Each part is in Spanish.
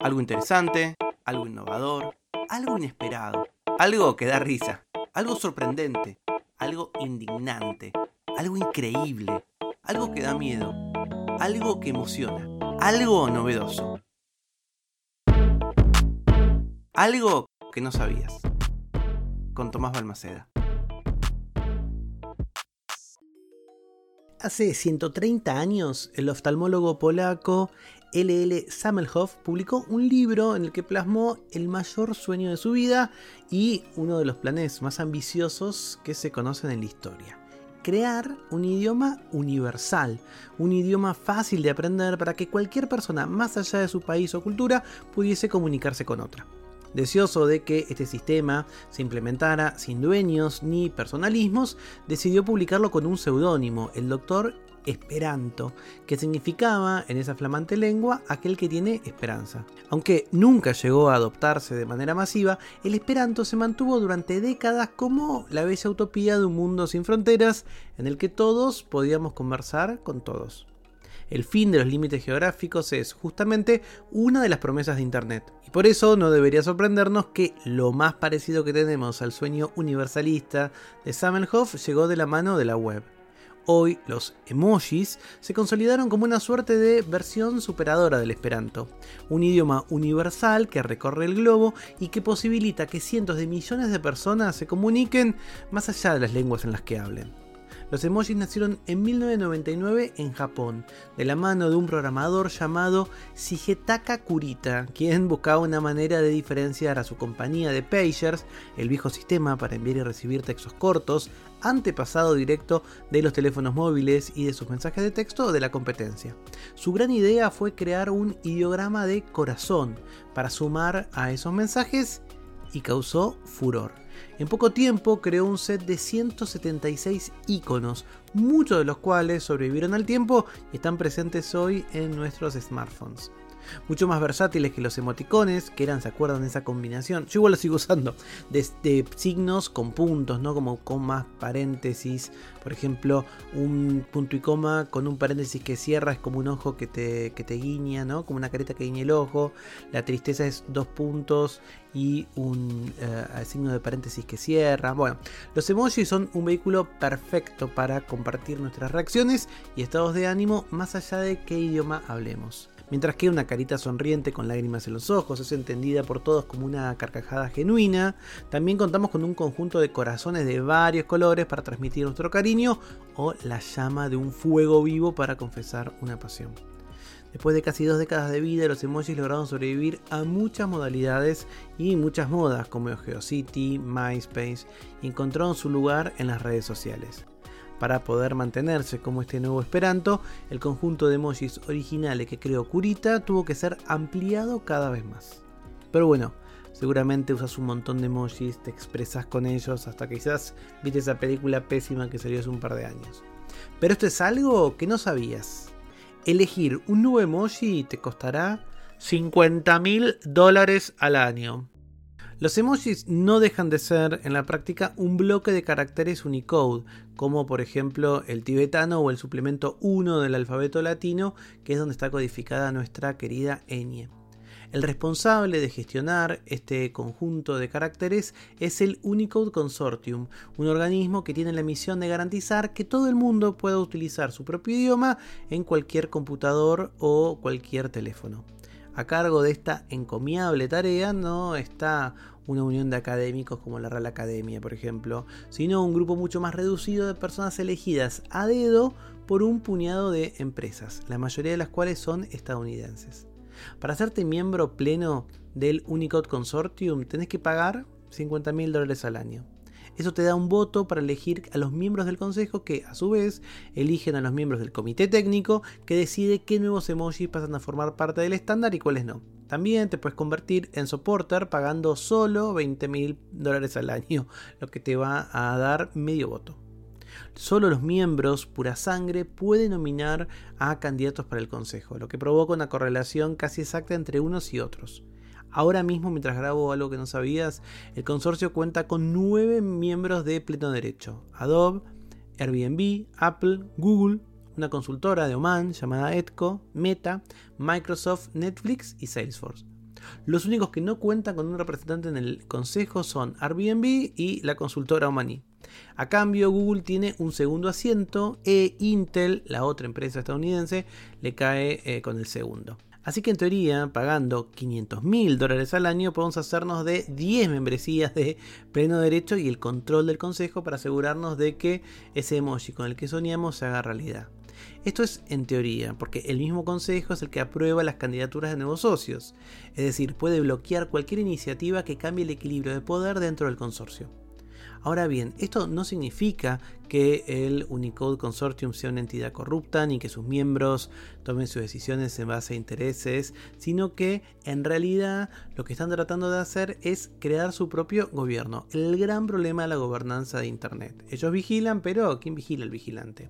Algo interesante, algo innovador, algo inesperado, algo que da risa, algo sorprendente, algo indignante, algo increíble, algo que da miedo, algo que emociona, algo novedoso. Algo que no sabías. Con Tomás Balmaceda. Hace 130 años, el oftalmólogo polaco LL Samelhoff publicó un libro en el que plasmó el mayor sueño de su vida y uno de los planes más ambiciosos que se conocen en la historia. Crear un idioma universal, un idioma fácil de aprender para que cualquier persona más allá de su país o cultura pudiese comunicarse con otra. Deseoso de que este sistema se implementara sin dueños ni personalismos, decidió publicarlo con un seudónimo, el doctor Esperanto, que significaba en esa flamante lengua aquel que tiene esperanza. Aunque nunca llegó a adoptarse de manera masiva, el Esperanto se mantuvo durante décadas como la bella utopía de un mundo sin fronteras en el que todos podíamos conversar con todos. El fin de los límites geográficos es justamente una de las promesas de Internet. Y por eso no debería sorprendernos que lo más parecido que tenemos al sueño universalista de Samenhoff llegó de la mano de la web. Hoy los emojis se consolidaron como una suerte de versión superadora del esperanto, un idioma universal que recorre el globo y que posibilita que cientos de millones de personas se comuniquen más allá de las lenguas en las que hablen. Los emojis nacieron en 1999 en Japón, de la mano de un programador llamado Shigetaka Kurita, quien buscaba una manera de diferenciar a su compañía de pagers, el viejo sistema para enviar y recibir textos cortos, antepasado directo de los teléfonos móviles y de sus mensajes de texto de la competencia. Su gran idea fue crear un ideograma de corazón para sumar a esos mensajes y causó furor. En poco tiempo creó un set de 176 iconos, muchos de los cuales sobrevivieron al tiempo y están presentes hoy en nuestros smartphones mucho más versátiles que los emoticones, que eran, ¿se acuerdan de esa combinación? Yo igual lo sigo usando, de, signos con puntos, ¿no? Como comas, paréntesis, por ejemplo, un punto y coma con un paréntesis que cierra es como un ojo que te, que te guiña, ¿no? Como una careta que guiña el ojo, la tristeza es dos puntos y un eh, signo de paréntesis que cierra. Bueno, los emojis son un vehículo perfecto para compartir nuestras reacciones y estados de ánimo más allá de qué idioma hablemos mientras que una carita sonriente con lágrimas en los ojos es entendida por todos como una carcajada genuina. También contamos con un conjunto de corazones de varios colores para transmitir nuestro cariño o la llama de un fuego vivo para confesar una pasión. Después de casi dos décadas de vida, los emojis lograron sobrevivir a muchas modalidades y muchas modas como GeoCity, MySpace y encontraron su lugar en las redes sociales. Para poder mantenerse como este nuevo Esperanto, el conjunto de emojis originales que creó Kurita tuvo que ser ampliado cada vez más. Pero bueno, seguramente usas un montón de emojis, te expresas con ellos, hasta quizás viste esa película pésima que salió hace un par de años. Pero esto es algo que no sabías. Elegir un nuevo emoji te costará 50 mil dólares al año. Los emojis no dejan de ser en la práctica un bloque de caracteres Unicode, como por ejemplo el tibetano o el suplemento 1 del alfabeto latino, que es donde está codificada nuestra querida ñ. El responsable de gestionar este conjunto de caracteres es el Unicode Consortium, un organismo que tiene la misión de garantizar que todo el mundo pueda utilizar su propio idioma en cualquier computador o cualquier teléfono. A cargo de esta encomiable tarea no está una unión de académicos como la Real Academia, por ejemplo, sino un grupo mucho más reducido de personas elegidas a dedo por un puñado de empresas, la mayoría de las cuales son estadounidenses. Para hacerte miembro pleno del Unicode Consortium tenés que pagar 50 mil dólares al año. Eso te da un voto para elegir a los miembros del consejo que a su vez eligen a los miembros del comité técnico que decide qué nuevos emojis pasan a formar parte del estándar y cuáles no. También te puedes convertir en supporter pagando solo 20 mil dólares al año, lo que te va a dar medio voto. Solo los miembros pura sangre pueden nominar a candidatos para el consejo, lo que provoca una correlación casi exacta entre unos y otros. Ahora mismo, mientras grabo algo que no sabías, el consorcio cuenta con nueve miembros de pleno derecho. Adobe, Airbnb, Apple, Google, una consultora de Oman llamada Etco, Meta, Microsoft, Netflix y Salesforce. Los únicos que no cuentan con un representante en el consejo son Airbnb y la consultora Omani. A cambio, Google tiene un segundo asiento e Intel, la otra empresa estadounidense, le cae eh, con el segundo. Así que en teoría, pagando 500 mil dólares al año, podemos hacernos de 10 membresías de pleno derecho y el control del consejo para asegurarnos de que ese emoji con el que soñamos se haga realidad. Esto es en teoría, porque el mismo consejo es el que aprueba las candidaturas de nuevos socios, es decir, puede bloquear cualquier iniciativa que cambie el equilibrio de poder dentro del consorcio. Ahora bien, esto no significa que el Unicode Consortium sea una entidad corrupta ni que sus miembros tomen sus decisiones en base a intereses, sino que en realidad lo que están tratando de hacer es crear su propio gobierno. El gran problema de la gobernanza de Internet. Ellos vigilan, pero ¿quién vigila el vigilante?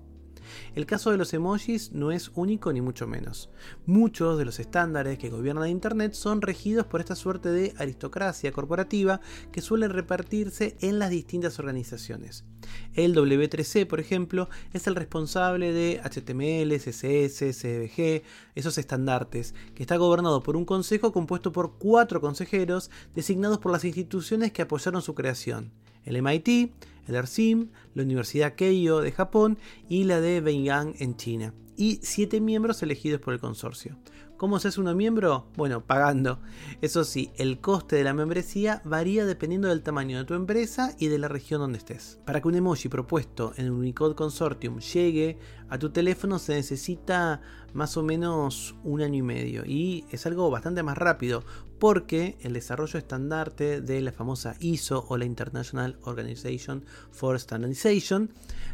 El caso de los emojis no es único ni mucho menos. Muchos de los estándares que gobiernan Internet son regidos por esta suerte de aristocracia corporativa que suele repartirse en las distintas organizaciones. El W3C, por ejemplo, es el responsable de HTML, CSS, CBG, esos estandartes, que está gobernado por un consejo compuesto por cuatro consejeros designados por las instituciones que apoyaron su creación. El MIT, el ERSIM, la Universidad Keio de Japón y la de Beiyang en China, y siete miembros elegidos por el consorcio. ¿Cómo se hace uno miembro? Bueno, pagando. Eso sí, el coste de la membresía varía dependiendo del tamaño de tu empresa y de la región donde estés. Para que un emoji propuesto en Unicode Consortium llegue a tu teléfono se necesita más o menos un año y medio y es algo bastante más rápido porque el desarrollo estandarte de la famosa ISO o la International Organization for Standardization,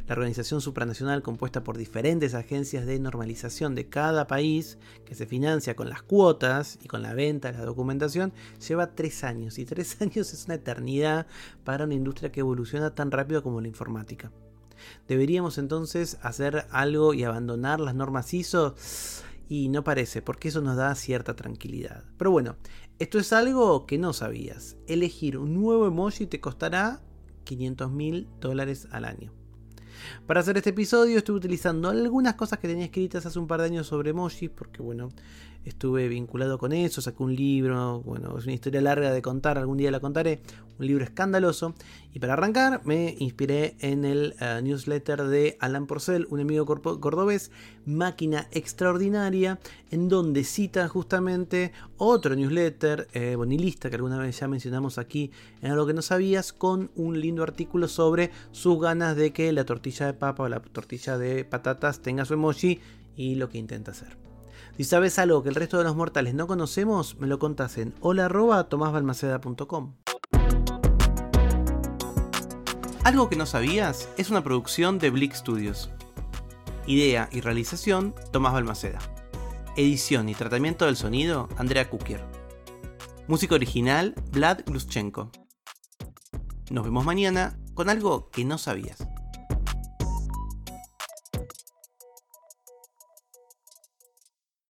la organización supranacional compuesta por diferentes agencias de normalización de cada país que se financia con las cuotas y con la venta de la documentación, lleva tres años y tres años es una eternidad para una industria que evoluciona tan rápido como la informática. ¿Deberíamos entonces hacer algo y abandonar las normas ISO? Y no parece, porque eso nos da cierta tranquilidad. Pero bueno, esto es algo que no sabías. Elegir un nuevo emoji te costará 500 mil dólares al año. Para hacer este episodio estuve utilizando algunas cosas que tenía escritas hace un par de años sobre emojis, porque bueno, estuve vinculado con eso, saqué un libro, bueno, es una historia larga de contar, algún día la contaré, un libro escandaloso. Y para arrancar me inspiré en el eh, newsletter de Alan Porcel, un amigo cordobés, Máquina Extraordinaria, en donde cita justamente otro newsletter, eh, bonilista, que alguna vez ya mencionamos aquí en algo que no sabías, con un lindo artículo sobre sus ganas de que la tortilla de papa o la tortilla de patatas tenga su emoji y lo que intenta hacer. Si sabes algo que el resto de los mortales no conocemos, me lo contás en. Algo que no sabías es una producción de Blick Studios. Idea y realización, Tomás Balmaceda. Edición y tratamiento del sonido, Andrea Kukier. Música original, Vlad Gluschenko. Nos vemos mañana con algo que no sabías.